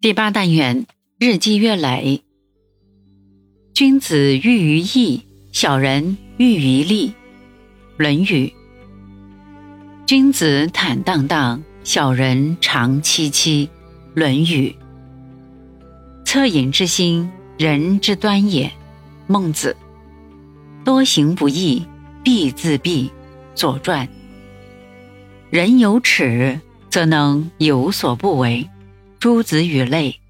第八单元日积月累。君子喻于义，小人喻于利。论语。君子坦荡荡，小人长戚戚。论语。恻隐之心，人之端也。孟子。多行不义必自毙。左传。人有耻，则能有所不为。诸子与类。